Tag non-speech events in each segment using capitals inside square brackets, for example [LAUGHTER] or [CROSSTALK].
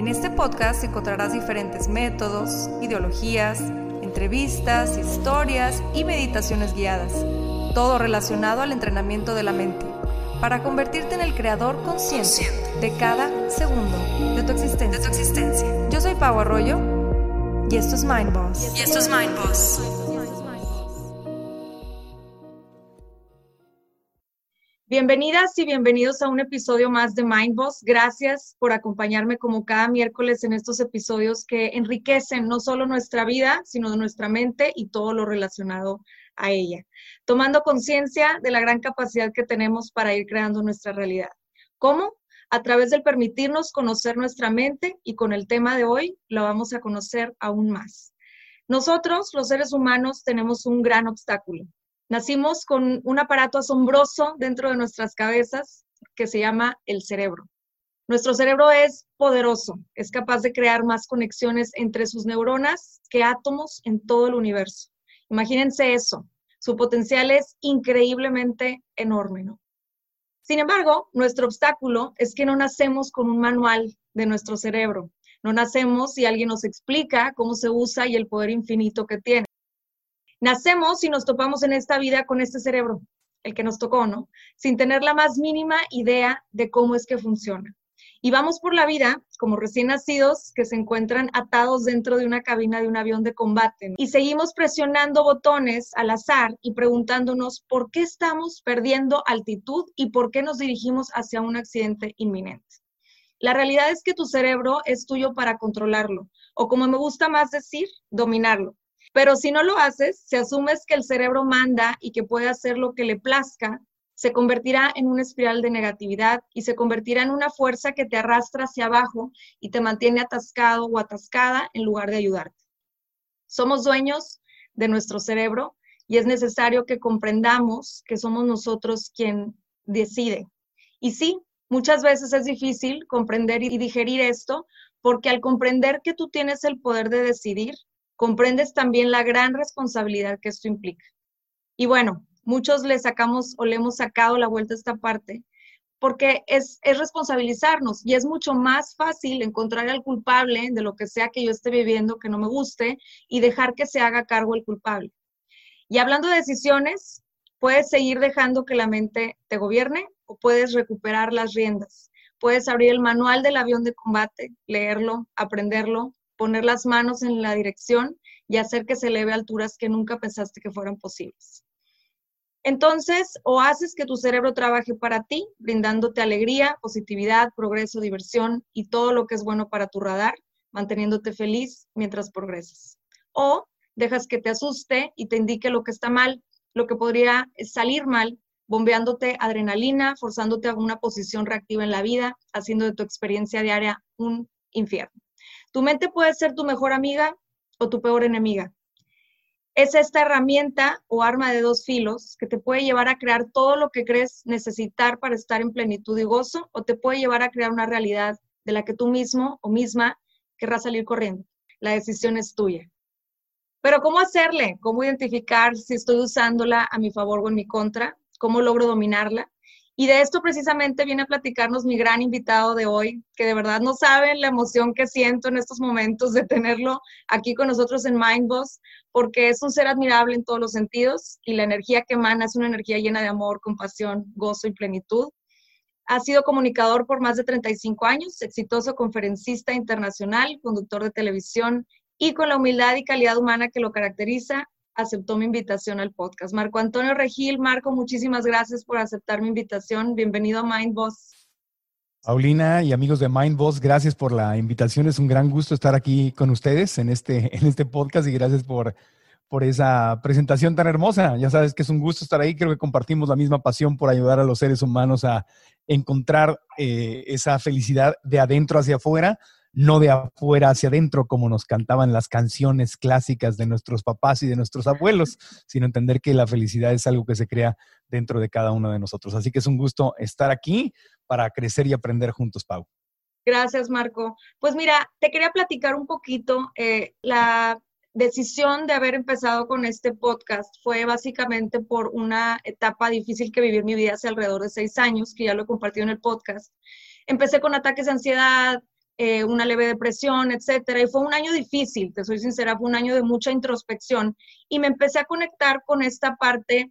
En este podcast encontrarás diferentes métodos, ideologías, entrevistas, historias y meditaciones guiadas, todo relacionado al entrenamiento de la mente, para convertirte en el creador consciente de cada segundo de tu existencia. Yo soy Pau Arroyo y esto es Mind Boss. Y esto es Mind Boss. Bienvenidas y bienvenidos a un episodio más de Mind Boss. Gracias por acompañarme como cada miércoles en estos episodios que enriquecen no solo nuestra vida, sino nuestra mente y todo lo relacionado a ella, tomando conciencia de la gran capacidad que tenemos para ir creando nuestra realidad. ¿Cómo? A través del permitirnos conocer nuestra mente y con el tema de hoy lo vamos a conocer aún más. Nosotros, los seres humanos, tenemos un gran obstáculo Nacimos con un aparato asombroso dentro de nuestras cabezas que se llama el cerebro. Nuestro cerebro es poderoso, es capaz de crear más conexiones entre sus neuronas que átomos en todo el universo. Imagínense eso, su potencial es increíblemente enorme, ¿no? Sin embargo, nuestro obstáculo es que no nacemos con un manual de nuestro cerebro. No nacemos y alguien nos explica cómo se usa y el poder infinito que tiene. Nacemos y nos topamos en esta vida con este cerebro, el que nos tocó, ¿no? Sin tener la más mínima idea de cómo es que funciona. Y vamos por la vida como recién nacidos que se encuentran atados dentro de una cabina de un avión de combate. Y seguimos presionando botones al azar y preguntándonos por qué estamos perdiendo altitud y por qué nos dirigimos hacia un accidente inminente. La realidad es que tu cerebro es tuyo para controlarlo, o como me gusta más decir, dominarlo. Pero si no lo haces, si asumes que el cerebro manda y que puede hacer lo que le plazca, se convertirá en una espiral de negatividad y se convertirá en una fuerza que te arrastra hacia abajo y te mantiene atascado o atascada en lugar de ayudarte. Somos dueños de nuestro cerebro y es necesario que comprendamos que somos nosotros quien decide. Y sí, muchas veces es difícil comprender y digerir esto porque al comprender que tú tienes el poder de decidir, comprendes también la gran responsabilidad que esto implica. Y bueno, muchos le sacamos o le hemos sacado la vuelta a esta parte porque es, es responsabilizarnos y es mucho más fácil encontrar al culpable de lo que sea que yo esté viviendo que no me guste y dejar que se haga cargo el culpable. Y hablando de decisiones, puedes seguir dejando que la mente te gobierne o puedes recuperar las riendas. Puedes abrir el manual del avión de combate, leerlo, aprenderlo poner las manos en la dirección y hacer que se eleve a alturas que nunca pensaste que fueran posibles. Entonces, o haces que tu cerebro trabaje para ti, brindándote alegría, positividad, progreso, diversión y todo lo que es bueno para tu radar, manteniéndote feliz mientras progresas. O dejas que te asuste y te indique lo que está mal, lo que podría salir mal, bombeándote adrenalina, forzándote a una posición reactiva en la vida, haciendo de tu experiencia diaria un infierno. Tu mente puede ser tu mejor amiga o tu peor enemiga. Es esta herramienta o arma de dos filos que te puede llevar a crear todo lo que crees necesitar para estar en plenitud y gozo o te puede llevar a crear una realidad de la que tú mismo o misma querrás salir corriendo. La decisión es tuya. Pero ¿cómo hacerle? ¿Cómo identificar si estoy usándola a mi favor o en mi contra? ¿Cómo logro dominarla? Y de esto precisamente viene a platicarnos mi gran invitado de hoy, que de verdad no saben la emoción que siento en estos momentos de tenerlo aquí con nosotros en Mindboss, porque es un ser admirable en todos los sentidos y la energía que emana es una energía llena de amor, compasión, gozo y plenitud. Ha sido comunicador por más de 35 años, exitoso conferencista internacional, conductor de televisión y con la humildad y calidad humana que lo caracteriza, aceptó mi invitación al podcast. Marco Antonio Regil, Marco, muchísimas gracias por aceptar mi invitación. Bienvenido a Mind Boss. Paulina y amigos de Mind Boss, gracias por la invitación. Es un gran gusto estar aquí con ustedes en este, [LAUGHS] en este podcast y gracias por, por esa presentación tan hermosa. Ya sabes que es un gusto estar ahí. Creo que compartimos la misma pasión por ayudar a los seres humanos a encontrar eh, esa felicidad de adentro hacia afuera, no de afuera hacia adentro, como nos cantaban las canciones clásicas de nuestros papás y de nuestros abuelos, sino entender que la felicidad es algo que se crea dentro de cada uno de nosotros. Así que es un gusto estar aquí para crecer y aprender juntos, Pau. Gracias, Marco. Pues mira, te quería platicar un poquito. Eh, la decisión de haber empezado con este podcast fue básicamente por una etapa difícil que viví en mi vida hace alrededor de seis años, que ya lo he compartido en el podcast. Empecé con ataques de ansiedad, eh, una leve depresión, etcétera, y fue un año difícil, te soy sincera, fue un año de mucha introspección y me empecé a conectar con esta parte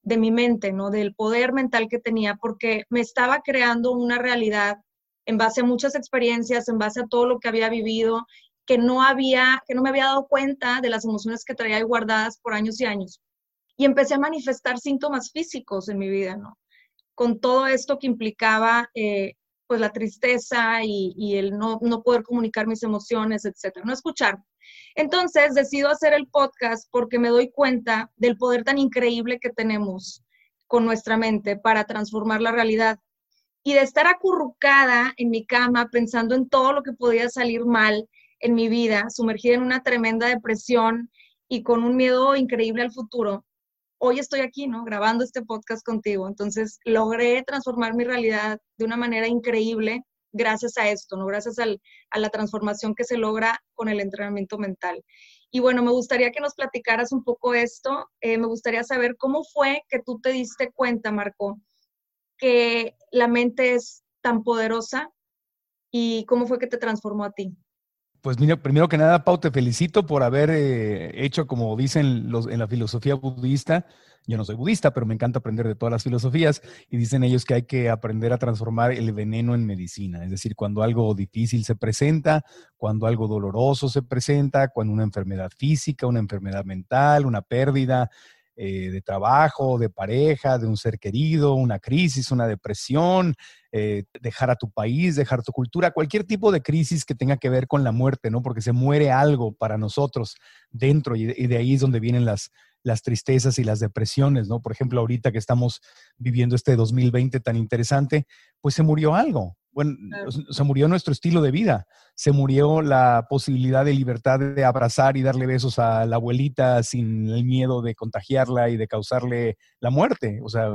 de mi mente, ¿no? Del poder mental que tenía, porque me estaba creando una realidad en base a muchas experiencias, en base a todo lo que había vivido que no había, que no me había dado cuenta de las emociones que traía ahí guardadas por años y años. Y empecé a manifestar síntomas físicos en mi vida, ¿no? Con todo esto que implicaba, eh, pues, la tristeza y, el no, no, poder comunicar mis emociones, etcétera, no escuchar. Entonces, decido hacer el podcast porque me doy cuenta del poder tan increíble que tenemos con nuestra mente para transformar la realidad. Y de estar acurrucada en mi cama pensando en todo lo que podía salir mal, en mi vida, sumergida en una tremenda depresión y con un miedo increíble al futuro, hoy estoy aquí, ¿no? Grabando este podcast contigo. Entonces, logré transformar mi realidad de una manera increíble gracias a esto, ¿no? Gracias a la transformación que se logra con el entrenamiento mental. Y bueno, me gustaría que nos platicaras un poco esto. Eh, me gustaría saber cómo fue que tú te diste cuenta, Marco, que la mente es tan poderosa y cómo fue que te transformó a ti. Pues mira, primero que nada, Pau, te felicito por haber eh, hecho, como dicen los, en la filosofía budista, yo no soy budista, pero me encanta aprender de todas las filosofías, y dicen ellos que hay que aprender a transformar el veneno en medicina, es decir, cuando algo difícil se presenta, cuando algo doloroso se presenta, cuando una enfermedad física, una enfermedad mental, una pérdida, eh, de trabajo, de pareja, de un ser querido, una crisis, una depresión, eh, dejar a tu país, dejar tu cultura, cualquier tipo de crisis que tenga que ver con la muerte, ¿no? Porque se muere algo para nosotros dentro y de, ahí es donde vienen las, las tristezas y las depresiones, ¿no? Por ejemplo, ahorita que estamos viviendo este 2020 tan interesante, pues se murió algo, bueno, se murió nuestro estilo de vida, se murió la posibilidad de libertad de abrazar y darle besos a la abuelita sin el miedo de contagiarla y de causarle la muerte. O sea,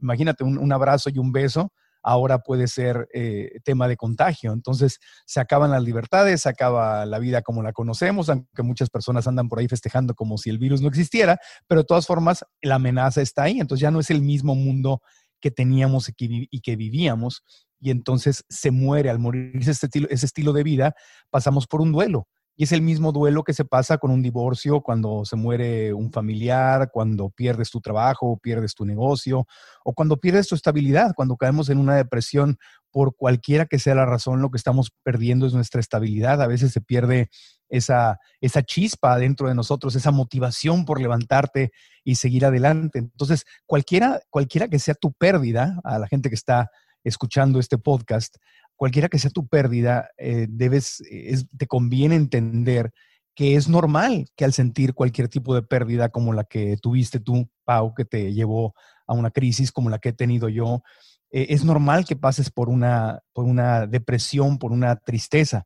imagínate un, abrazo y un beso, ahora puede ser eh, tema de contagio. Entonces, se acaban las libertades, se acaba la vida como la conocemos, aunque muchas personas andan por ahí festejando como si el virus no existiera, pero de todas formas, la amenaza está ahí. Entonces, ya no es el mismo mundo que teníamos y que vivíamos y entonces se muere. Al morirse ese estilo de vida, pasamos por un duelo. Y es el mismo duelo que se pasa con un divorcio, cuando se muere un familiar, cuando pierdes tu trabajo, pierdes tu negocio, o cuando pierdes tu estabilidad, cuando caemos en una depresión por cualquiera que sea la razón, lo que estamos perdiendo es nuestra estabilidad. A veces se pierde esa, esa chispa dentro de nosotros, esa motivación por levantarte y seguir adelante. Entonces, cualquiera, cualquiera que sea tu pérdida, a la gente que está escuchando este podcast, cualquiera que sea tu pérdida, eh, debes, te conviene entender que es normal que al sentir cualquier tipo de pérdida como la que tuviste tú, Pau, que te llevó a una crisis como la que he tenido yo, eh, es normal que pases por una, por una depresión, por una tristeza.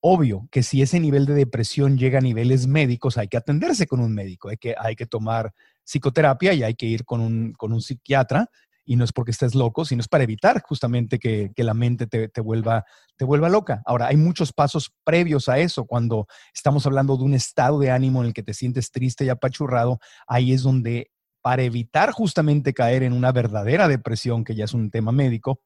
Obvio que si ese nivel de depresión llega a niveles médicos, hay que atenderse con un médico, hay que, hay que tomar psicoterapia y hay que ir con un, con un psiquiatra y no es porque estés loco, sino es para evitar justamente que, la mente te, vuelva, te vuelva loca. Ahora, hay muchos pasos previos a eso. Cuando estamos hablando de un estado de ánimo en el que te sientes triste y apachurrado, ahí es donde para evitar justamente caer en una verdadera depresión, que ya es un tema médico,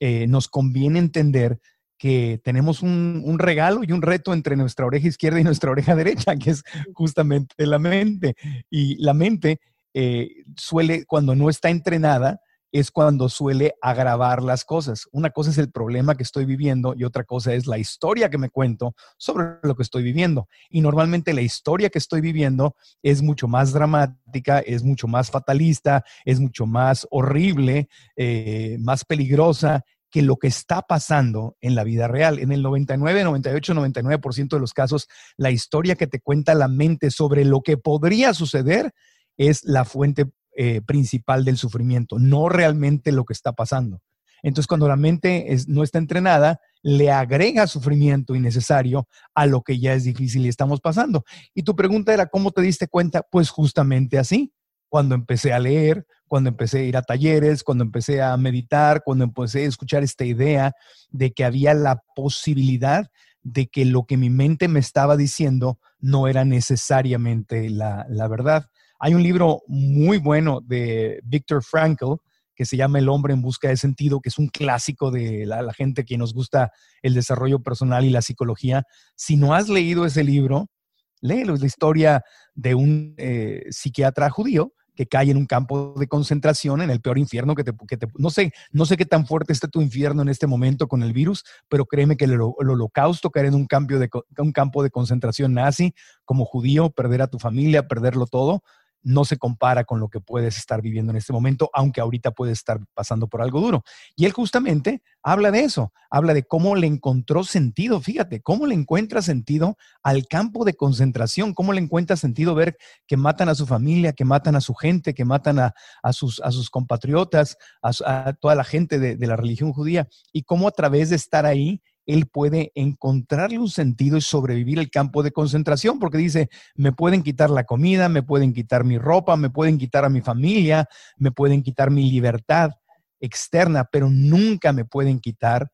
eh, nos conviene entender que tenemos un, regalo y un reto entre nuestra oreja izquierda y nuestra oreja derecha, que es justamente la mente. Y la mente eh, suele, cuando no está entrenada, es cuando suele agravar las cosas. Una cosa es el problema que estoy viviendo y otra cosa es la historia que me cuento sobre lo que estoy viviendo. Y normalmente la historia que estoy viviendo es mucho más dramática, es mucho más fatalista, es mucho más horrible, eh, más peligrosa que lo que está pasando en la vida real. En el 99, 98, 99% de los casos, la historia que te cuenta la mente sobre lo que podría suceder es la fuente eh, principal del sufrimiento, no realmente lo que está pasando. Entonces, cuando la mente no está entrenada, le agrega sufrimiento innecesario a lo que ya es difícil y estamos pasando. Y tu pregunta era, ¿cómo te diste cuenta? Pues justamente así, cuando empecé a leer, cuando empecé a ir a talleres, cuando empecé a meditar, cuando empecé a escuchar esta idea de que había la posibilidad de que lo que mi mente me estaba diciendo no era necesariamente la, la verdad. Hay un libro muy bueno de Viktor Frankl que se llama El hombre en busca de sentido, que es un clásico de la, gente que nos gusta el desarrollo personal y la psicología. Si no has leído ese libro, léelo. Es la historia de un eh, psiquiatra judío que cae en un campo de concentración en el peor infierno que te, no sé, no sé qué tan fuerte esté tu infierno en este momento con el virus, pero créeme que el, holocausto caer en un, cambio de, un campo de concentración nazi como judío, perder a tu familia, perderlo todo, no se compara con lo que puedes estar viviendo en este momento, aunque ahorita puedes estar pasando por algo duro. Y él justamente habla de eso, habla de cómo le encontró sentido, fíjate, cómo le encuentra sentido al campo de concentración, cómo le encuentra sentido ver que matan a su familia, que matan a su gente, que matan a, sus, compatriotas, a, toda la gente de, de la religión judía, y cómo a través de estar ahí, él puede encontrarle un sentido y sobrevivir el campo de concentración, porque dice, me pueden quitar la comida, me pueden quitar mi ropa, me pueden quitar a mi familia, me pueden quitar mi libertad externa, pero nunca me pueden quitar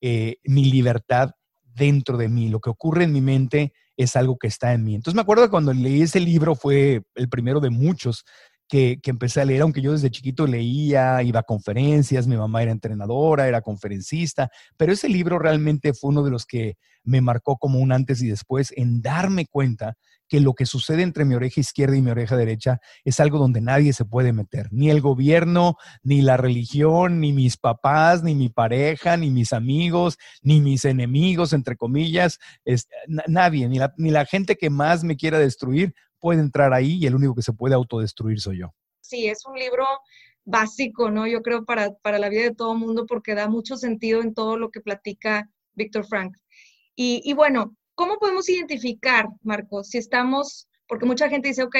eh, mi libertad dentro de mí. Lo que ocurre en mi mente es algo que está en mí. Entonces me acuerdo cuando leí ese libro, fue el primero de muchos que, empecé a leer, aunque yo desde chiquito leía, iba a conferencias, mi mamá era entrenadora, era conferencista, pero ese libro realmente fue uno de los que me marcó como un antes y después en darme cuenta que lo que sucede entre mi oreja izquierda y mi oreja derecha es algo donde nadie se puede meter, ni el gobierno, ni la religión, ni mis papás, ni mi pareja, ni mis amigos, ni mis enemigos, entre comillas, nadie, ni la, ni la gente que más me quiera destruir puede entrar ahí y el único que se puede autodestruir soy yo. Sí, es un libro básico, ¿no? Yo creo para, para la vida de todo mundo porque da mucho sentido en todo lo que platica Víctor Frank. Y, y bueno, ¿cómo podemos identificar, Marcos, si estamos, porque mucha gente dice, ok,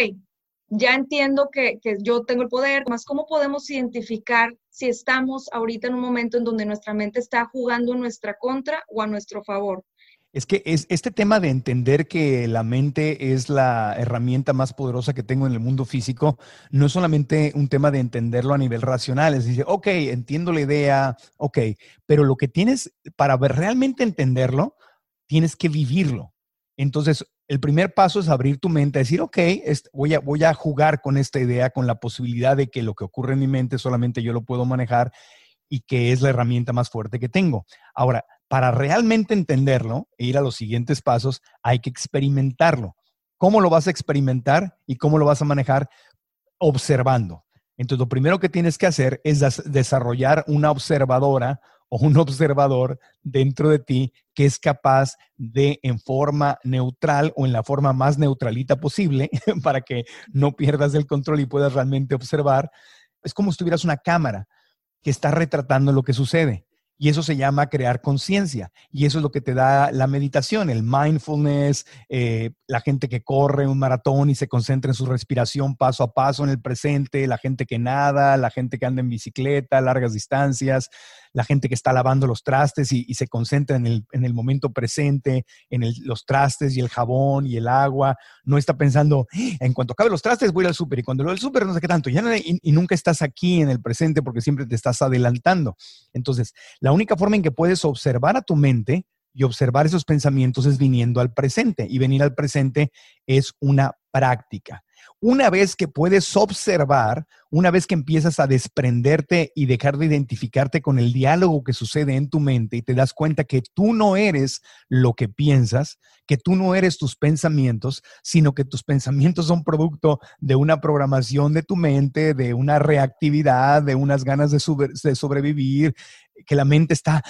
ya entiendo que, que, yo tengo el poder, más cómo podemos identificar si estamos ahorita en un momento en donde nuestra mente está jugando en nuestra contra o a nuestro favor. Es que es este tema de entender que la mente es la herramienta más poderosa que tengo en el mundo físico, no es solamente un tema de entenderlo a nivel racional, es decir, ok, entiendo la idea, ok, pero lo que tienes, para realmente entenderlo, tienes que vivirlo. Entonces, el primer paso es abrir tu mente, decir, ok, a, voy a jugar con esta idea, con la posibilidad de que lo que ocurre en mi mente solamente yo lo puedo manejar y que es la herramienta más fuerte que tengo. Ahora, para realmente entenderlo e ir a los siguientes pasos, hay que experimentarlo. ¿Cómo lo vas a experimentar y cómo lo vas a manejar? Observando. Entonces, lo primero que tienes que hacer es desarrollar una observadora o un observador dentro de ti que es capaz de, en forma neutral o en la forma más neutralita posible, [LAUGHS] para que no pierdas el control y puedas realmente observar, es como si tuvieras una cámara que está retratando lo que sucede. Y eso se llama crear conciencia. Y eso es lo que te da la meditación, el mindfulness, eh, la gente que corre un maratón y se concentra en su respiración paso a paso en el presente, la gente que nada, la gente que anda en bicicleta, largas distancias, la gente que está lavando los trastes y, se concentra en el, momento presente, en los trastes y el jabón y el agua, no está pensando, ¡Ah! en cuanto acabe los trastes voy al súper y cuando lo del súper no sé qué tanto, ya y, nunca estás aquí en el presente porque siempre te estás adelantando. Entonces, la única forma en que puedes observar a tu mente y observar esos pensamientos es viniendo al presente y venir al presente es una práctica. Una vez que puedes observar, una vez que empiezas a desprenderte y dejar de identificarte con el diálogo que sucede en tu mente y te das cuenta que tú no eres lo que piensas, que tú no eres tus pensamientos, sino que tus pensamientos son producto de una programación de tu mente, de una reactividad, de unas ganas de, sobrevivir, que la mente está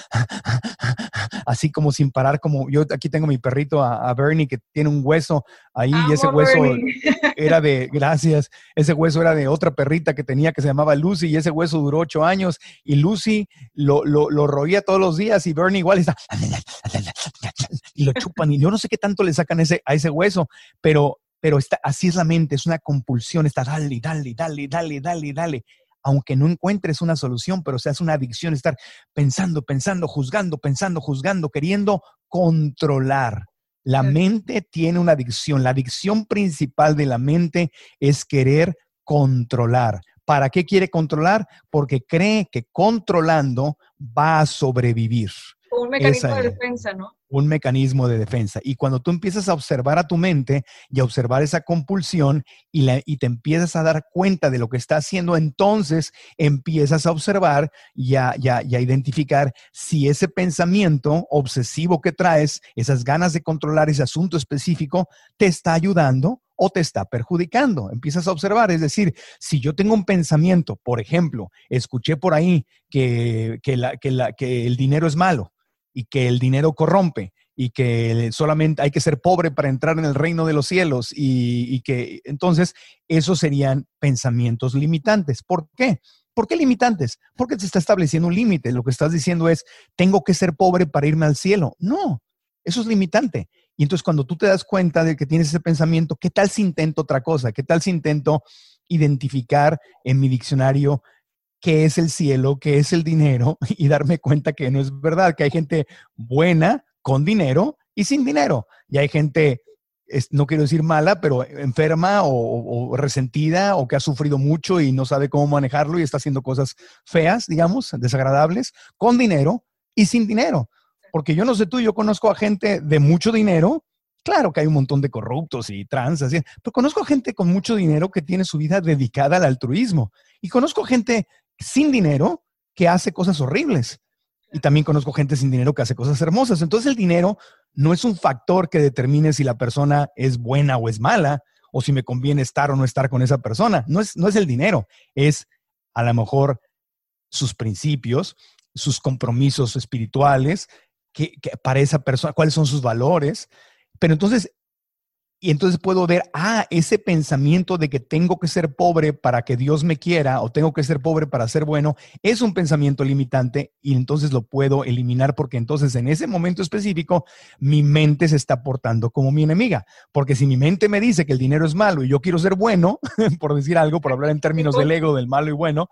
así como sin parar, como yo aquí tengo mi perrito a, Bernie que tiene un hueso ahí y ese hueso era de, [LAUGHS] gracias, ese hueso era de otra perrita que tenía que se llamaba Lucy y ese hueso duró ocho años y Lucy lo, lo, lo roía todos los días y Bernie igual está y lo chupan y yo no sé qué tanto le sacan ese, a ese hueso, pero, pero está, así es la mente, es una compulsión, está dale, dale, dale, dale, dale, dale aunque no encuentres una solución, pero seas una adicción, estar pensando, pensando, juzgando, pensando, juzgando, queriendo controlar. La mente tiene una adicción. La adicción principal de la mente es querer controlar. ¿Para qué quiere controlar? Porque cree que controlando va a sobrevivir. Un mecanismo de defensa, ¿no? un mecanismo de defensa. Y cuando tú empiezas a observar a tu mente y a observar esa compulsión y, y te empiezas a dar cuenta de lo que está haciendo, entonces empiezas a observar y a, y a identificar si ese pensamiento obsesivo que traes, esas ganas de controlar ese asunto específico, te está ayudando o te está perjudicando. Empiezas a observar, es decir, si yo tengo un pensamiento, por ejemplo, escuché por ahí que, que, la, que, la, que el dinero es malo y que el dinero corrompe y que solamente hay que ser pobre para entrar en el reino de los cielos y, que entonces esos serían pensamientos limitantes. ¿Por qué? ¿Por qué limitantes? Porque se está estableciendo un límite. Lo que estás diciendo es, tengo que ser pobre para irme al cielo. No, eso es limitante. Y entonces cuando tú te das cuenta de que tienes ese pensamiento, ¿qué tal si intento otra cosa? ¿Qué tal si intento identificar en mi diccionario qué es el cielo, qué es el dinero [LAUGHS] y darme cuenta que no es verdad, que hay gente buena con dinero y sin dinero. Y hay gente, no quiero decir mala, pero enferma o, resentida o que ha sufrido mucho y no sabe cómo manejarlo y está haciendo cosas feas, digamos, desagradables, con dinero y sin dinero. Porque yo no sé tú, yo conozco a gente de mucho dinero. Claro que hay un montón de corruptos y trans, así, pero conozco gente con mucho dinero que tiene su vida dedicada al altruismo. Y conozco gente sin dinero que hace cosas horribles. Y también conozco gente sin dinero que hace cosas hermosas. Entonces el dinero no es un factor que determine si la persona es buena o es mala, o si me conviene estar o no estar con esa persona. No es, no es el dinero, es a lo mejor sus principios, sus compromisos espirituales, que, para esa persona, cuáles son sus valores. Pero entonces y entonces puedo ver, ah, ese pensamiento de que tengo que ser pobre para que Dios me quiera o tengo que ser pobre para ser bueno, es un pensamiento limitante y entonces lo puedo eliminar porque entonces en ese momento específico mi mente se está portando como mi enemiga. Porque si mi mente me dice que el dinero es malo y yo quiero ser bueno, [LAUGHS] por decir algo, por hablar en términos del ego, del malo y bueno,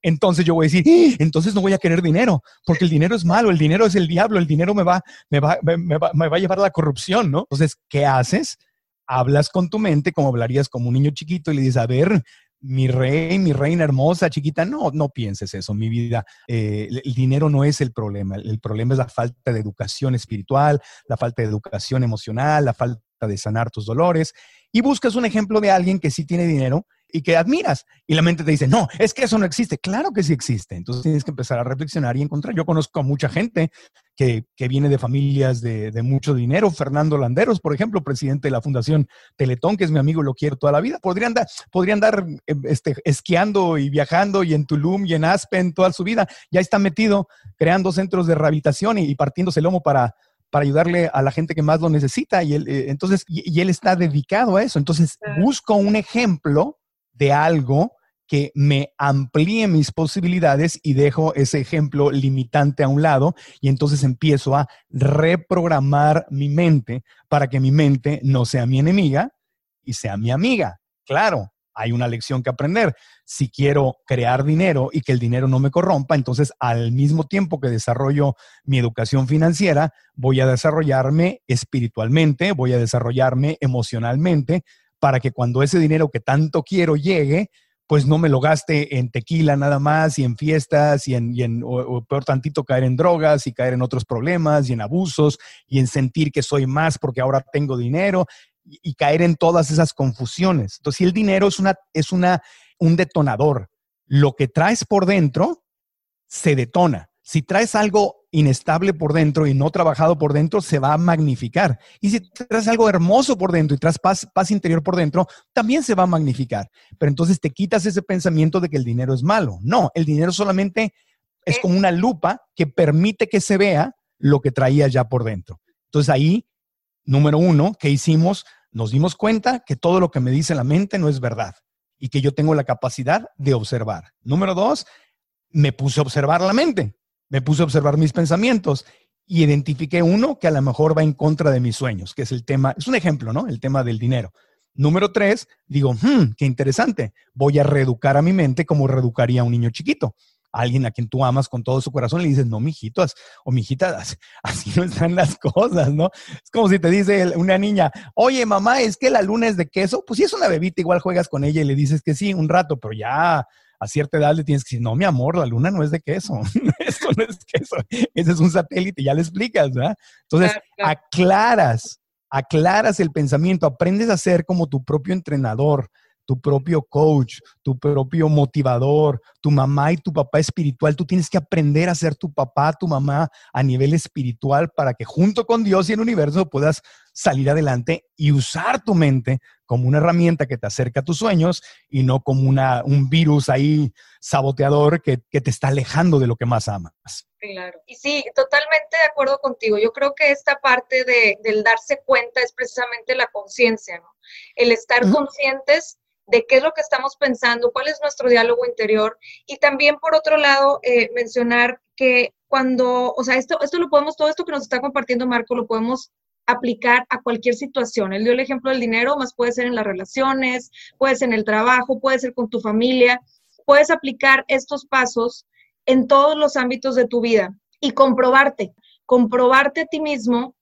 entonces yo voy a decir, ¡Ah! entonces no voy a querer dinero porque el dinero es malo, el dinero es el diablo, el dinero me va, me va, me va, me va a llevar a la corrupción, ¿no? Entonces, ¿qué haces? Hablas con tu mente como hablarías como un niño chiquito y le dices, a ver, mi rey, mi reina hermosa, chiquita, no, no pienses eso, mi vida. Eh, el dinero no es el problema, el problema es la falta de educación espiritual, la falta de educación emocional, la falta de sanar tus dolores. Y buscas un ejemplo de alguien que sí tiene dinero y que admiras. Y la mente te dice, no, es que eso no existe. Claro que sí existe. Entonces tienes que empezar a reflexionar y encontrar. Yo conozco a mucha gente que, viene de familias de, mucho dinero. Fernando Landeros, por ejemplo, presidente de la Fundación Teletón, que es mi amigo, lo quiero toda la vida. Podría andar, podría andar este, esquiando y viajando y en Tulum y en Aspen toda su vida. Ya está metido creando centros de rehabilitación y, partiéndose el lomo para, para ayudarle a la gente que más lo necesita y él, eh, entonces y, él está dedicado a eso. Entonces busco un ejemplo de algo que me amplíe mis posibilidades y dejo ese ejemplo limitante a un lado y entonces empiezo a reprogramar mi mente para que mi mente no sea mi enemiga y sea mi amiga. Claro, hay una lección que aprender. Si quiero crear dinero y que el dinero no me corrompa, entonces al mismo tiempo que desarrollo mi educación financiera, voy a desarrollarme espiritualmente, voy a desarrollarme emocionalmente, para que cuando ese dinero que tanto quiero llegue, pues no me lo gaste en tequila nada más y en fiestas y en, o, peor tantito caer en drogas y caer en otros problemas y en abusos y en sentir que soy más porque ahora tengo dinero y, y caer en todas esas confusiones. Entonces, si el dinero es, una, es una, un detonador, lo que traes por dentro se detona. Si traes algo inestable por dentro y no trabajado por dentro, se va a magnificar. Y si traes algo hermoso por dentro y traes paz, paz interior por dentro, también se va a magnificar. Pero entonces te quitas ese pensamiento de que el dinero es malo. No, el dinero solamente es como una lupa que permite que se vea lo que traía ya por dentro. Entonces ahí, número uno, ¿qué hicimos? Nos dimos cuenta que todo lo que me dice la mente no es verdad y que yo tengo la capacidad de observar. Número dos, me puse a observar la mente, me puse a observar mis pensamientos y identifiqué uno que a lo mejor va en contra de mis sueños, que es el tema, es un ejemplo, ¿no? El tema del dinero. Número tres, digo, hmm, qué interesante, voy a reeducar a mi mente como reeducaría a un niño chiquito. alguien a quien tú amas con todo su corazón, le dices, no, mijitos o mijitas, así no están las cosas, ¿no? Es como si te dice una niña, oye, mamá, es que la luna es de queso. Pues si es una bebita, igual juegas con ella y le dices que sí, un rato, pero ya a cierta edad le tienes que decir, no, mi amor, la luna no es de queso. [LAUGHS] Esto no es queso. Ese es un satélite, ya le explicas, ¿verdad? Entonces, aclaras aclaras el pensamiento, aprendes a ser como tu propio entrenador, tu propio coach, tu propio motivador, tu mamá y tu papá espiritual. Tú tienes que aprender a ser tu papá, tu mamá a nivel espiritual para que junto con Dios y el universo puedas salir adelante y usar tu mente como una herramienta que te acerca a tus sueños y no como una, un virus ahí saboteador que, que te está alejando de lo que más amas. Claro. Y sí, totalmente de acuerdo contigo. Yo creo que esta parte de, del darse cuenta es precisamente la conciencia, ¿no? El estar conscientes de qué es lo que estamos pensando, cuál es nuestro diálogo interior. Y también, por otro lado, eh, mencionar que cuando, o sea, esto, esto lo podemos, todo esto que nos está compartiendo Marco, lo podemos aplicar a cualquier situación. Él dio el ejemplo del dinero, más puede ser en las relaciones, puede ser en el trabajo, puede ser con tu familia. Puedes aplicar estos pasos en todos los ámbitos de tu vida y comprobarte, comprobarte a ti mismo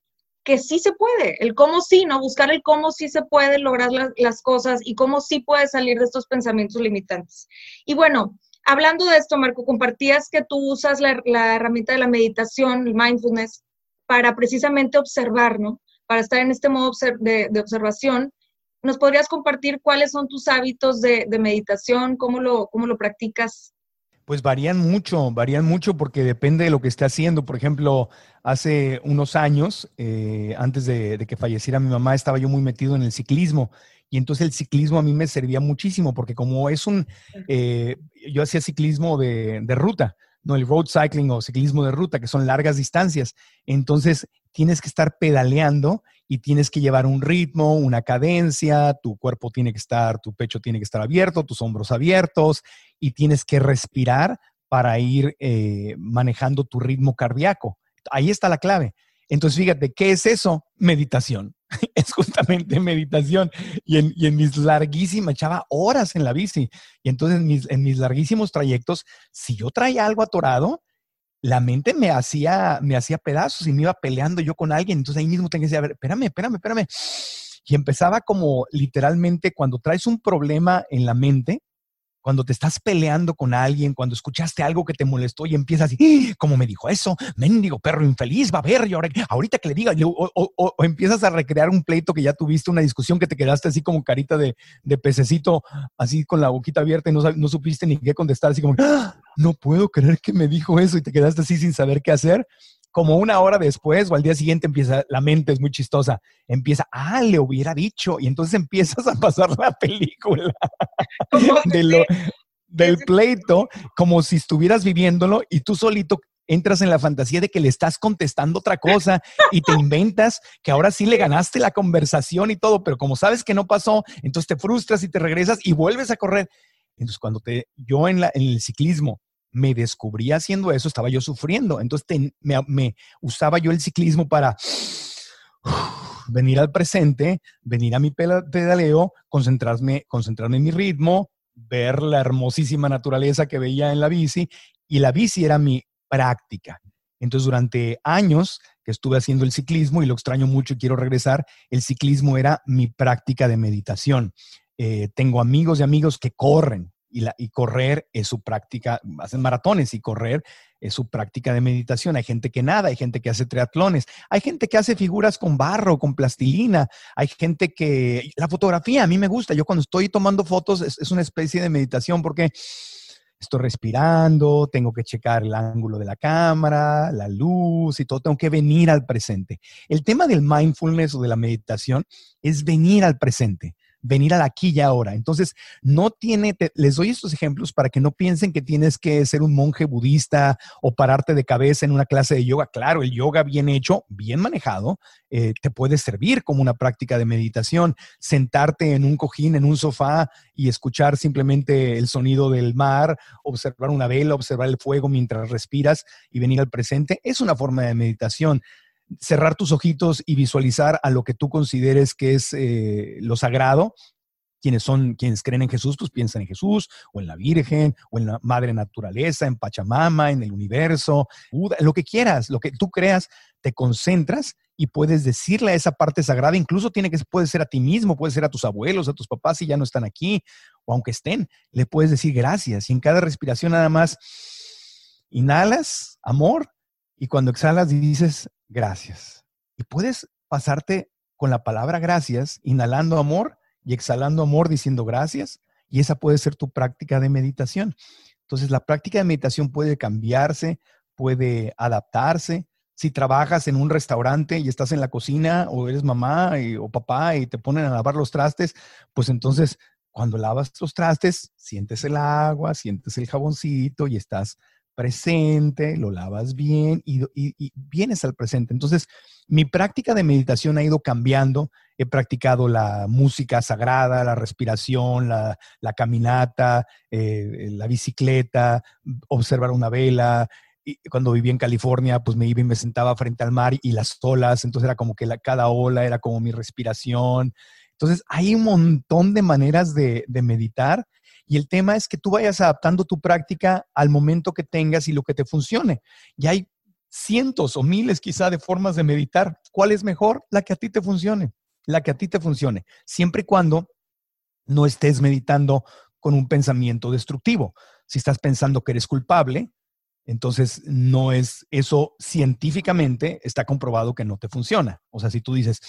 que sí se puede, el cómo sí, ¿no? Buscar el cómo sí se puede lograr las cosas y cómo sí puedes salir de estos pensamientos limitantes. Y bueno, hablando de esto, Marco, compartías que tú usas la, herramienta de la meditación, el mindfulness, para precisamente observar, ¿no? Para estar en este modo de, observación. ¿Nos podrías compartir cuáles son tus hábitos de, meditación? ¿Cómo lo, cómo lo practicas? Pues varían mucho, varían mucho porque depende de lo que esté haciendo. Por ejemplo, hace unos años, eh, antes de, que falleciera mi mamá, estaba yo muy metido en el ciclismo. Y entonces el ciclismo a mí me servía muchísimo porque como es un, eh, yo hacía ciclismo de, de ruta, no el road cycling o ciclismo de ruta, que son largas distancias. Entonces tienes que estar pedaleando y tienes que llevar un ritmo, una cadencia, tu cuerpo tiene que estar, tu pecho tiene que estar abierto, tus hombros abiertos y tienes que respirar para ir eh, manejando tu ritmo cardíaco. Ahí está la clave. Entonces, fíjate, ¿qué es eso? Meditación. [LAUGHS] es justamente meditación. Y en, mis larguísimas, echaba horas en la bici. Y entonces en mis, larguísimos trayectos, si yo traía algo atorado, la mente me hacía, me hacía pedazos y me iba peleando yo con alguien. Entonces ahí mismo tenía que decir, a ver, espérame, espérame, espérame. Y empezaba como literalmente cuando traes un problema en la mente, cuando te estás peleando con alguien, cuando escuchaste algo que te molestó y empiezas así, ¡Ah! ¿cómo me dijo eso? Mendigo perro infeliz, va a ver, y ahora, ahorita que le diga, o, empiezas a recrear un pleito que ya tuviste, una discusión que te quedaste así como carita de, pececito, así con la boquita abierta y no, no supiste ni qué contestar, así como, ¡Ah! no puedo creer que me dijo eso y te quedaste así sin saber qué hacer como una hora después o al día siguiente empieza, la mente es muy chistosa, empieza, ah, le hubiera dicho, y entonces [LAUGHS] empiezas a pasar la película [LAUGHS] [LAUGHS] del pleito como si estuvieras viviéndolo y tú solito entras en la fantasía de que le estás contestando otra cosa y te inventas que ahora sí le ganaste la conversación y todo, pero como sabes que no pasó, entonces te frustras y te regresas y vuelves a correr. Entonces, cuando te, yo en, la, en el ciclismo me descubrí haciendo eso, estaba yo sufriendo. Entonces me, usaba yo el ciclismo para [SIGHS] venir al presente, venir a mi pedaleo, concentrarme, concentrarme en mi ritmo, ver la hermosísima naturaleza que veía en la bici y la bici era mi práctica. Entonces, durante años que estuve haciendo el ciclismo y lo extraño mucho y quiero regresar, el ciclismo era mi práctica de meditación. Eh, tengo amigos y amigos que corren, y, correr es su práctica, hacen maratones y correr es su práctica de meditación. Hay gente que nada, hay gente que hace triatlones, hay gente que hace figuras con barro, con plastilina, hay gente que... La fotografía a mí me gusta, yo cuando estoy tomando fotos es, una especie de meditación porque estoy respirando, tengo que checar el ángulo de la cámara, la luz y todo, tengo que venir al presente. El tema del mindfulness o de la meditación es venir al presente venir al aquí y ahora. Entonces, no tiene, les doy estos ejemplos para que no piensen que tienes que ser un monje budista o pararte de cabeza en una clase de yoga. Claro, el yoga bien hecho, bien manejado, eh, te puede servir como una práctica de meditación. Sentarte en un cojín, en un sofá y escuchar simplemente el sonido del mar, observar una vela, observar el fuego mientras respiras y venir al presente, es una forma de meditación cerrar tus ojitos y visualizar a lo que tú consideres que es eh, lo sagrado. Quienes son, quienes creen en Jesús, pues piensan en Jesús, o en la Virgen, o en la Madre Naturaleza, en Pachamama, en el universo, Buda, lo que quieras, lo que tú creas, te concentras y puedes decirle a esa parte sagrada, incluso tiene que, puede ser a ti mismo, puede ser a tus abuelos, a tus papás si ya no están aquí, o aunque estén, le puedes decir gracias. Y en cada respiración nada más inhalas amor y cuando exhalas dices gracias. Y puedes pasarte con la palabra gracias, inhalando amor y exhalando amor diciendo gracias. Y esa puede ser tu práctica de meditación. Entonces, la práctica de meditación puede cambiarse, puede adaptarse. Si trabajas en un restaurante y estás en la cocina o eres mamá o papá y te ponen a lavar los trastes, pues entonces cuando lavas los trastes, sientes el agua, sientes el jaboncito y estás presente, lo lavas bien y, vienes al presente. Entonces, mi práctica de meditación ha ido cambiando. He practicado la música sagrada, la respiración, la, caminata, eh, la bicicleta, observar una vela. Y cuando viví en California, pues me iba y me sentaba frente al mar y las olas, entonces era como que cada ola era como mi respiración. Entonces, hay un montón de maneras de meditar y el tema es que tú vayas adaptando tu práctica al momento que tengas y lo que te funcione. Y hay cientos o miles quizá de formas de meditar. ¿Cuál es mejor? La que a ti te funcione. La que a ti te funcione. Siempre y cuando no estés meditando con un pensamiento destructivo. Si estás pensando que eres culpable, entonces, no es eso científicamente está comprobado que no te funciona. O sea, si tú dices,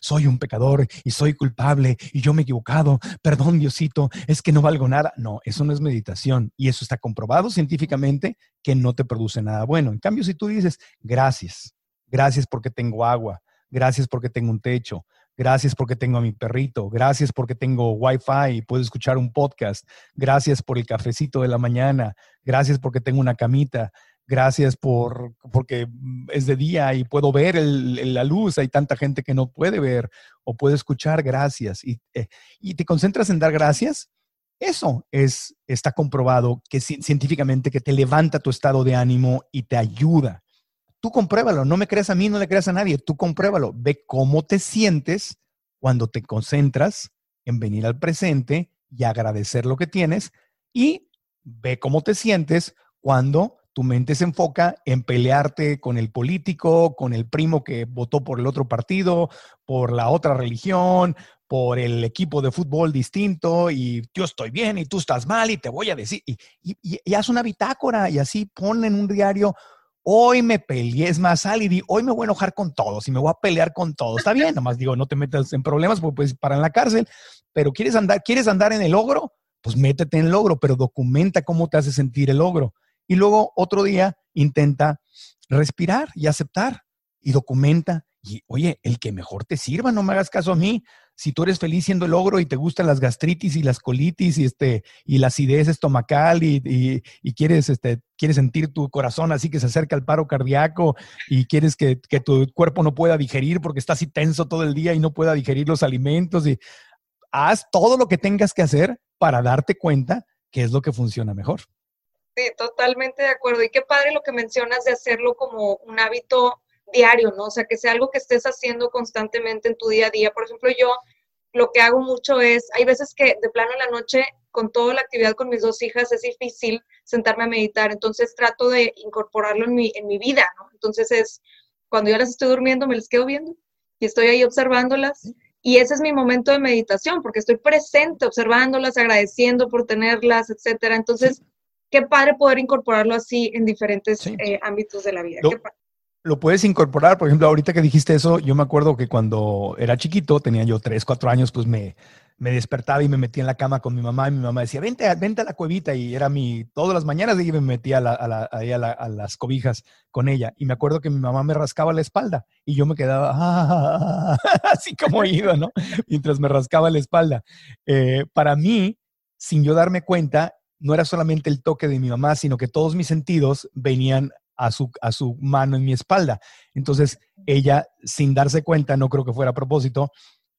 soy un pecador y soy culpable y yo me he equivocado, perdón Diosito, es que no valgo nada. No, eso no es meditación y eso está comprobado científicamente que no te produce nada bueno. En cambio, si tú dices, gracias, gracias porque tengo agua, gracias porque tengo un techo, Gracias porque tengo a mi perrito. Gracias porque tengo Wi-Fi y puedo escuchar un podcast. Gracias por el cafecito de la mañana. Gracias porque tengo una camita. Gracias por porque es de día y puedo ver la luz. Hay tanta gente que no puede ver o puede escuchar. Gracias. Y, eh, y te concentras en dar gracias. Eso es, está comprobado que científicamente que te levanta tu estado de ánimo y te ayuda Tú compruébalo, no me creas a mí, no le creas a nadie, tú compruébalo, ve cómo te sientes cuando te concentras en venir al presente y agradecer lo que tienes y ve cómo te sientes cuando tu mente se enfoca en pelearte con el político, con el primo que votó por el otro partido, por la otra religión, por el equipo de fútbol distinto y yo estoy bien y tú estás mal y te voy a decir. Y, y, haz una bitácora y así pon en un diario hoy me peleé, es más, sal hoy me voy a enojar con todos y me voy a pelear con todos. Está bien, nomás digo, no te metas en problemas porque puedes parar en la cárcel, pero quieres andar, quieres andar en el logro, pues métete en el logro, pero documenta cómo te hace sentir el logro. Y luego otro día intenta respirar y aceptar y documenta. Y oye, el que mejor te sirva, no me hagas caso a mí si tú eres feliz siendo el ogro y te gustan las gastritis y las colitis y, este, y la acidez estomacal y, quieres, este, quieres sentir tu corazón así que se acerca al paro cardíaco y quieres que, tu cuerpo no pueda digerir porque está así tenso todo el día y no pueda digerir los alimentos y haz todo lo que tengas que hacer para darte cuenta que es lo que funciona mejor. Sí, totalmente de acuerdo. Y qué padre lo que mencionas de hacerlo como un hábito diario, ¿no? O sea, que sea algo que estés haciendo constantemente en tu día a día. Por ejemplo, yo lo que hago mucho es, hay veces que de plano en la noche, con toda la actividad con mis dos hijas, es difícil sentarme a meditar, entonces trato de incorporarlo en mi, en mi vida, ¿no? Entonces es, cuando yo las estoy durmiendo, me las quedo viendo y estoy ahí observándolas. Y ese es mi momento de meditación, porque estoy presente, observándolas, agradeciendo por tenerlas, etcétera. Entonces, qué padre poder incorporarlo así en diferentes eh, ámbitos de la vida. lo puedes incorporar. Por ejemplo, ahorita que dijiste eso, yo me acuerdo que cuando era chiquito, tenía yo tres, cuatro años, pues me, me despertaba y me metía en la cama con mi mamá y mi mamá decía, vente, vente a la cuevita y era mi, todas las mañanas y me metía a, las cobijas con ella. Y me acuerdo que mi mamá me rascaba la espalda y yo me quedaba [LAUGHS] así como iba, ¿no? Mientras me rascaba la espalda. Eh, para mí, sin yo darme cuenta, no era solamente el toque de mi mamá, sino que todos mis sentidos venían a su, a su mano en mi espalda. Entonces, ella, sin darse cuenta, no creo que fuera a propósito,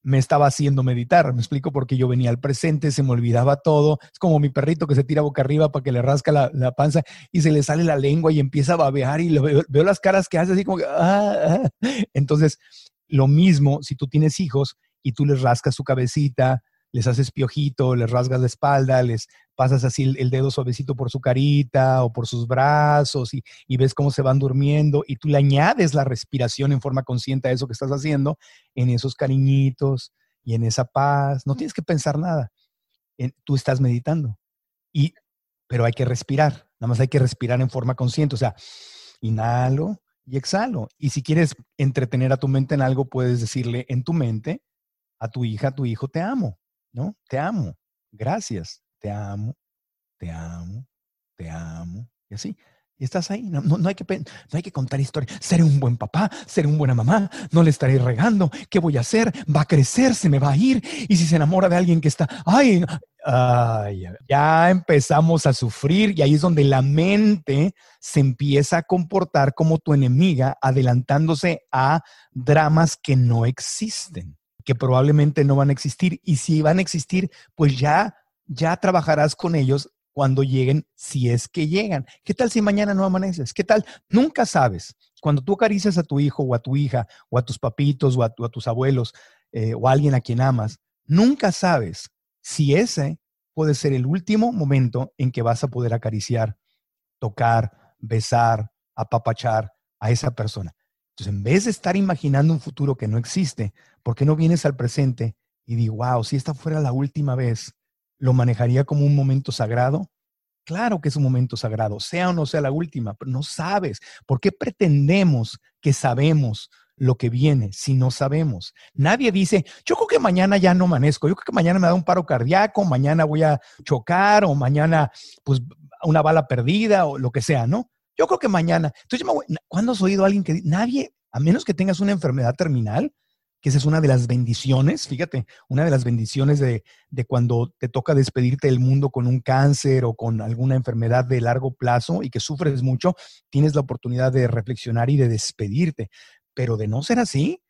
me estaba haciendo meditar. Me explico porque yo venía al presente, se me olvidaba todo. Es como mi perrito que se tira boca arriba para que le rasca la, panza y se le sale la lengua y empieza a babear y veo, las caras que hace así como. Ah, ah". Entonces, lo mismo si tú tienes hijos y tú les rascas su cabecita, les haces piojito, les rasgas la espalda, les pasas así el, dedo suavecito por su carita o por sus brazos y, ves cómo se van durmiendo y tú le añades la respiración en forma consciente a eso que estás haciendo, en esos cariñitos y en esa paz. No tienes que pensar nada. tú estás meditando. Y, pero hay que respirar. Nada más hay que respirar en forma consciente. O sea, inhalo y exhalo. Y si quieres entretener a tu mente en algo, puedes decirle en tu mente a tu hija, a tu hijo, te amo ¿no? Te amo, gracias, te amo, te amo, te amo, y así. Y estás ahí, no, hay que, no hay que contar historias. Seré un buen papá, seré una buena mamá, no le estaré regando. ¿Qué voy a hacer? Va a crecer, se me va a ir. Y si se enamora de alguien que está, ay, ay, ya empezamos a sufrir y ahí es donde la mente se empieza a comportar como tu enemiga, adelantándose a dramas que no existen que probablemente no van a existir. Y si van a existir, pues ya, ya trabajarás con ellos cuando lleguen, si es que llegan. ¿Qué tal si mañana no amaneces? ¿Qué tal? Nunca sabes. Cuando tú acaricias a tu hijo o a tu hija o a tus papitos o a, tus abuelos eh, o a alguien a quien amas, nunca sabes si ese puede ser el último momento en que vas a poder acariciar, tocar, besar, apapachar a esa persona. Entonces, en vez de estar imaginando un futuro que no existe, ¿por qué no vienes al presente y digo, wow, si esta fuera la última vez, ¿lo manejaría como un momento sagrado? Claro que es un momento sagrado, sea o no sea la última, pero no sabes. ¿Por qué pretendemos que sabemos lo que viene si no sabemos? Nadie dice, yo creo que mañana ya no amanezco, yo creo que mañana me da un paro cardíaco, mañana voy a chocar o mañana, pues, una bala perdida o lo que sea, ¿no? Yo creo que mañana. Entonces, ¿cuándo has oído a alguien que nadie, a menos que tengas una enfermedad terminal, que esa es una de las bendiciones, fíjate, una de las bendiciones de, de, cuando te toca despedirte del mundo con un cáncer o con alguna enfermedad de largo plazo y que sufres mucho, tienes la oportunidad de reflexionar y de despedirte. Pero de no ser así,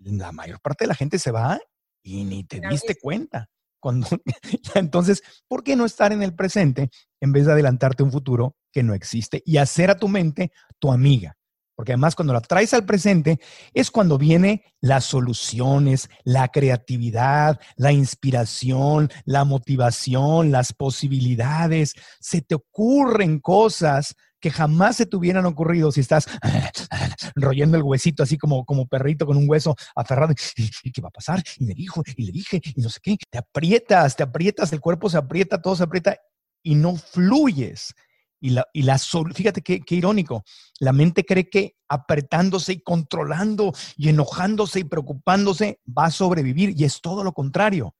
la mayor parte de la gente se va y ni te diste cuenta. Cuando, [LAUGHS] entonces, ¿por qué no estar en el presente en vez de adelantarte un futuro que no existe y hacer a tu mente tu amiga? Porque además cuando la traes al presente es cuando vienen las soluciones, la creatividad, la inspiración, la motivación, las posibilidades. Se te ocurren cosas que jamás se te hubieran ocurrido si estás [LAUGHS] royendo el huesito así como, como perrito con un hueso aferrado. ¿Y, qué va a pasar? Y me dijo, y le dije, y no sé qué. Te aprietas, te aprietas, el cuerpo se aprieta, todo se aprieta y no fluyes. Y la, y la fíjate qué, qué irónico, la mente cree que apretándose y controlando y enojándose y preocupándose va a sobrevivir y es todo lo contrario.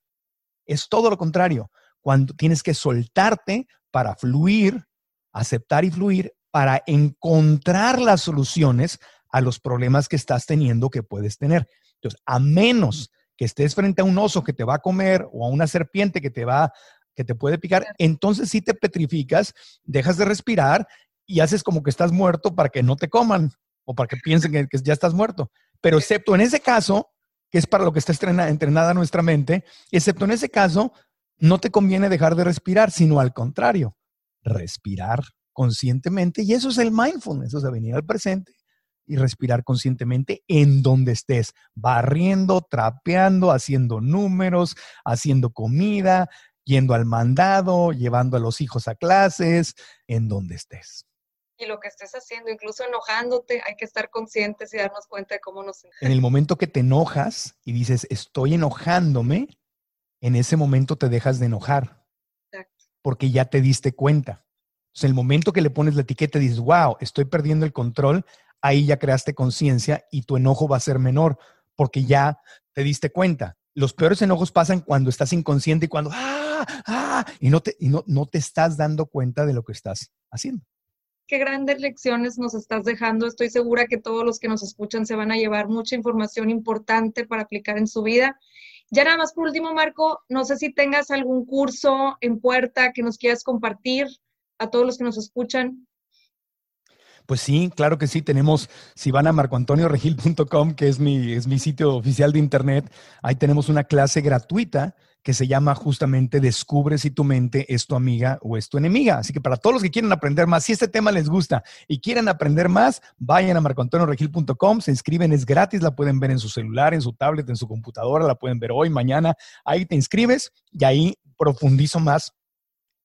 Es todo lo contrario. Cuando tienes que soltarte para fluir, aceptar y fluir para encontrar las soluciones a los problemas que estás teniendo que puedes tener. Entonces, a menos que estés frente a un oso que te va a comer o a una serpiente que te va que te puede picar, entonces sí te petrificas, dejas de respirar y haces como que estás muerto para que no te coman o para que piensen que, ya estás muerto. Pero excepto en ese caso, que es para lo que está entrenada nuestra mente, excepto en ese caso, no te conviene dejar de respirar, sino al contrario, respirar conscientemente. Y eso es el mindfulness, o sea, venir al presente y respirar conscientemente en donde estés, barriendo, trapeando, haciendo números, haciendo comida, yendo al mandado, llevando a los hijos a clases, en donde estés. Y lo que estés haciendo, incluso enojándote, hay que estar conscientes y darnos cuenta de cómo nos En el momento que te enojas y dices, estoy enojándome, en ese momento te dejas de enojar porque ya te diste cuenta. en el momento que le pones la etiqueta y dices, wow, estoy perdiendo el control, ahí ya creaste conciencia y tu enojo va a ser menor porque ya te diste cuenta. Los peores enojos pasan cuando estás inconsciente y cuando, ah, ah, y no te, y no, no te estás dando cuenta de lo que estás haciendo. Qué grandes lecciones nos estás dejando. Estoy segura que todos los que nos escuchan se van a llevar mucha información importante para aplicar en su vida. Ya nada más por último, Marco, no sé si tengas algún curso en puerta que nos quieras compartir a todos los que nos escuchan. Pues sí, claro que sí. Tenemos, si van a marcoantonioregil.com, que es mi, es mi sitio oficial de internet, ahí tenemos una clase gratuita que se llama justamente Descubre si tu mente es tu amiga o es tu enemiga. Así que para todos los que quieren aprender más, si este tema les gusta y quieren aprender más, vayan a marcoantonioregil.com, se inscriben, es gratis, la pueden ver en su celular, en su tablet, en su computadora, la pueden ver hoy, mañana. Ahí te inscribes y ahí profundizo más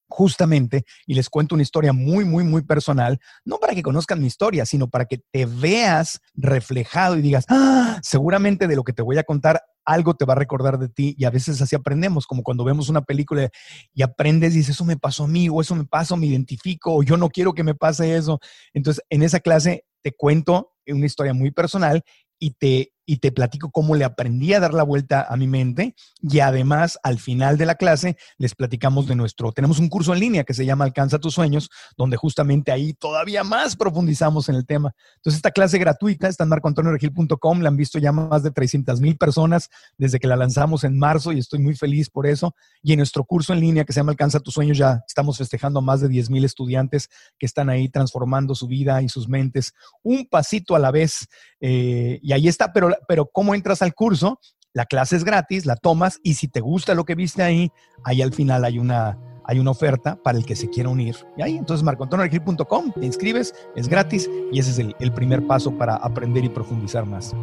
justamente y les cuento una historia muy, muy, muy personal, no para que conozcan mi historia, sino para que te veas reflejado y digas, ah, seguramente de lo que te voy a contar, algo te va a recordar de ti y a veces así aprendemos, como cuando vemos una película y aprendes y dices, eso me pasó a mí, o eso me pasó, me identifico, o yo no quiero que me pase eso. Entonces, en esa clase te cuento una historia muy personal y te y te platico cómo le aprendí a dar la vuelta a mi mente y además al final de la clase les platicamos de nuestro, tenemos un curso en línea que se llama Alcanza tus sueños, donde justamente ahí todavía más profundizamos en el tema. Entonces esta clase gratuita está en marcoantonioregil.com, la han visto ya más de 300 mil personas desde que la lanzamos en marzo y estoy muy feliz por eso. Y en nuestro curso en línea que se llama Alcanza tus sueños ya estamos festejando a más de 10 mil estudiantes que están ahí transformando su vida y sus mentes un pasito a la vez. Eh, y ahí está, pero pero ¿cómo entras al curso? La clase es gratis, la tomas y si te gusta lo que viste ahí, ahí al final hay una, hay una oferta para el que se quiera unir. Y ahí, entonces, marcoantonioregil.com, te inscribes, es gratis y ese es el, el primer paso para aprender y profundizar más.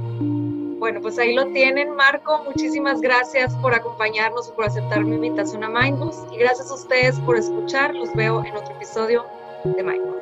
Bueno, pues ahí lo tienen, Marco. Muchísimas gracias por acompañarnos por aceptar mi invitación a Mindbus. Y gracias a ustedes por escuchar. Los veo en otro episodio de Mindbus.